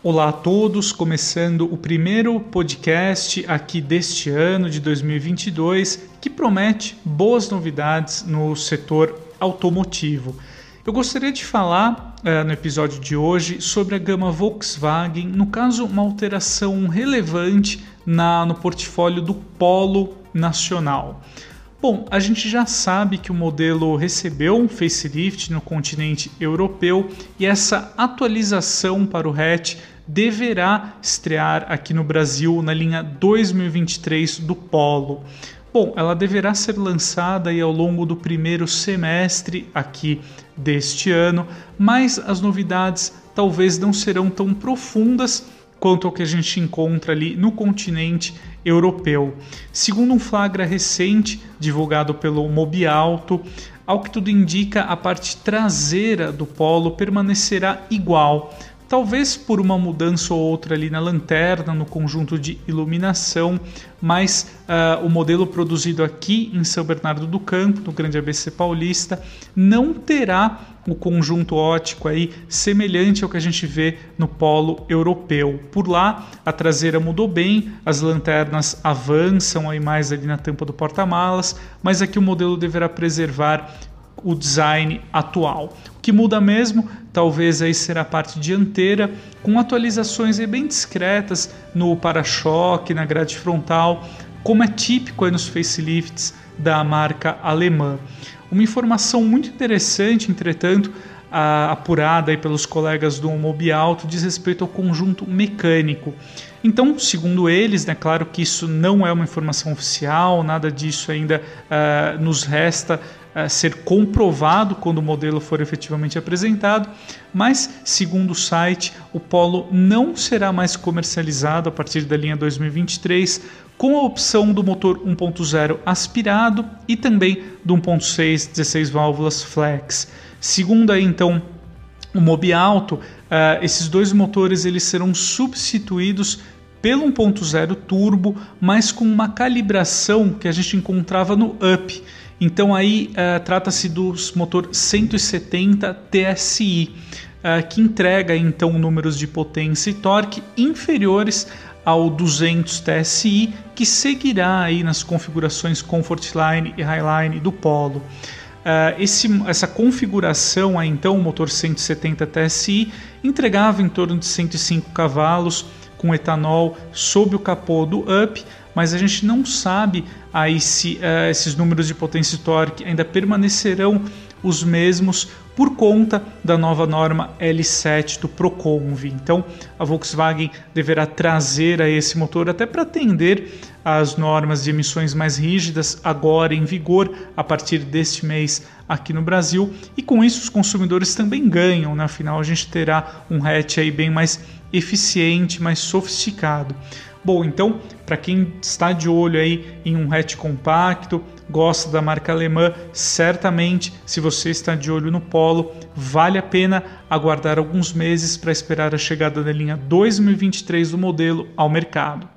Olá a todos, começando o primeiro podcast aqui deste ano de 2022 que promete boas novidades no setor automotivo. Eu gostaria de falar uh, no episódio de hoje sobre a gama Volkswagen, no caso, uma alteração relevante na, no portfólio do Polo Nacional. Bom, a gente já sabe que o modelo recebeu um facelift no continente europeu e essa atualização para o hatch deverá estrear aqui no Brasil na linha 2023 do Polo. Bom, ela deverá ser lançada aí ao longo do primeiro semestre aqui deste ano, mas as novidades talvez não serão tão profundas quanto ao que a gente encontra ali no continente europeu. Segundo um flagra recente divulgado pelo Mobialto, ao que tudo indica, a parte traseira do Polo permanecerá igual, talvez por uma mudança ou outra ali na lanterna, no conjunto de iluminação, mas uh, o modelo produzido aqui em São Bernardo do Campo, no Grande ABC Paulista, não terá o conjunto ótico aí semelhante ao que a gente vê no polo europeu. Por lá, a traseira mudou bem, as lanternas avançam aí mais ali na tampa do porta-malas, mas aqui o modelo deverá preservar o design atual. O que muda mesmo, talvez aí será a parte dianteira, com atualizações bem discretas no para-choque, na grade frontal, como é típico aí nos facelifts da marca alemã. Uma informação muito interessante, entretanto, a, apurada aí pelos colegas do Mobialto diz respeito ao conjunto mecânico. Então, segundo eles, né, claro que isso não é uma informação oficial, nada disso ainda uh, nos resta ser comprovado quando o modelo for efetivamente apresentado, mas, segundo o site, o Polo não será mais comercializado a partir da linha 2023 com a opção do motor 1.0 aspirado e também do 1.6 16 válvulas flex. Segundo aí, então o Mobialto, uh, esses dois motores eles serão substituídos pelo 1.0 turbo, mas com uma calibração que a gente encontrava no Up. Então aí uh, trata-se do motor 170 TSI, uh, que entrega então números de potência e torque inferiores ao 200 TSI, que seguirá aí nas configurações Comfortline e Highline do Polo. Uh, esse, essa configuração, aí, então, o motor 170 TSI, entregava em torno de 105 cavalos com etanol sob o capô do Up, mas a gente não sabe aí se uh, esses números de potência e torque ainda permanecerão os mesmos por conta da nova norma L7 do Proconv. Então, a Volkswagen deverá trazer a esse motor até para atender às normas de emissões mais rígidas agora em vigor a partir deste mês aqui no Brasil e com isso os consumidores também ganham, né? afinal a gente terá um hatch aí bem mais eficiente, mais sofisticado. Bom, então, para quem está de olho aí em um hatch compacto, gosta da marca alemã, certamente, se você está de olho no Polo, vale a pena aguardar alguns meses para esperar a chegada da linha 2023 do modelo ao mercado.